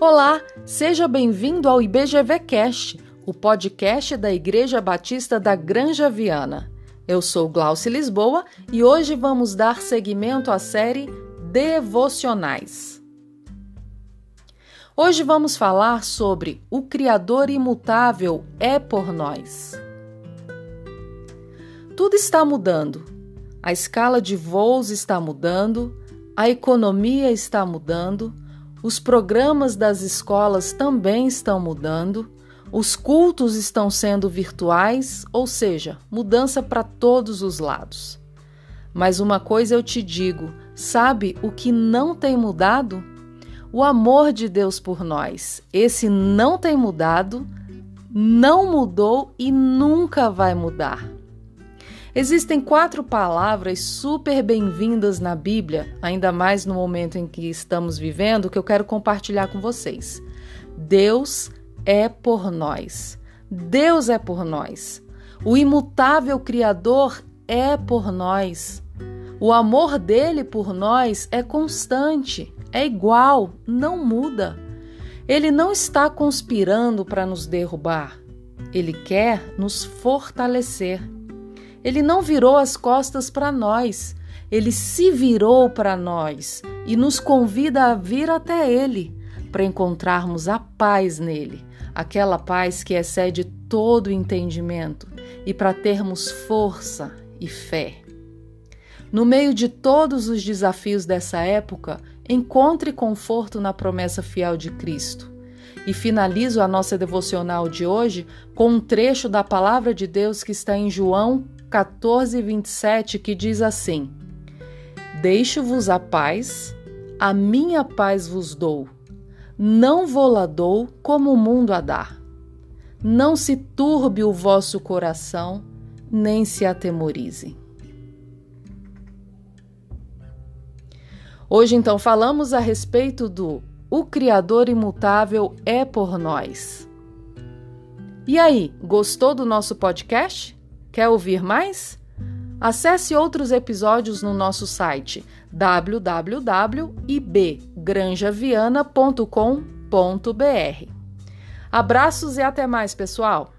Olá, seja bem-vindo ao IBGVcast, o podcast da Igreja Batista da Granja Viana. Eu sou Glauce Lisboa e hoje vamos dar seguimento à série Devocionais. Hoje vamos falar sobre o Criador imutável é por nós. Tudo está mudando. A escala de voos está mudando, a economia está mudando os programas das escolas também estão mudando, os cultos estão sendo virtuais, ou seja, mudança para todos os lados. Mas uma coisa eu te digo: sabe o que não tem mudado? O amor de Deus por nós. Esse não tem mudado, não mudou e nunca vai mudar. Existem quatro palavras super bem-vindas na Bíblia, ainda mais no momento em que estamos vivendo, que eu quero compartilhar com vocês. Deus é por nós. Deus é por nós. O imutável Criador é por nós. O amor dele por nós é constante, é igual, não muda. Ele não está conspirando para nos derrubar. Ele quer nos fortalecer. Ele não virou as costas para nós, ele se virou para nós e nos convida a vir até ele para encontrarmos a paz nele, aquela paz que excede todo entendimento e para termos força e fé. No meio de todos os desafios dessa época, encontre conforto na promessa fiel de Cristo. E finalizo a nossa devocional de hoje com um trecho da palavra de Deus que está em João 14, 27, que diz assim: Deixo-vos a paz, a minha paz vos dou. Não vou-la dou como o mundo a dá. Não se turbe o vosso coração, nem se atemorize. Hoje, então, falamos a respeito do O Criador Imutável é por nós. E aí, gostou do nosso podcast? Quer ouvir mais? Acesse outros episódios no nosso site www.ibgranjaviana.com.br. Abraços e até mais, pessoal!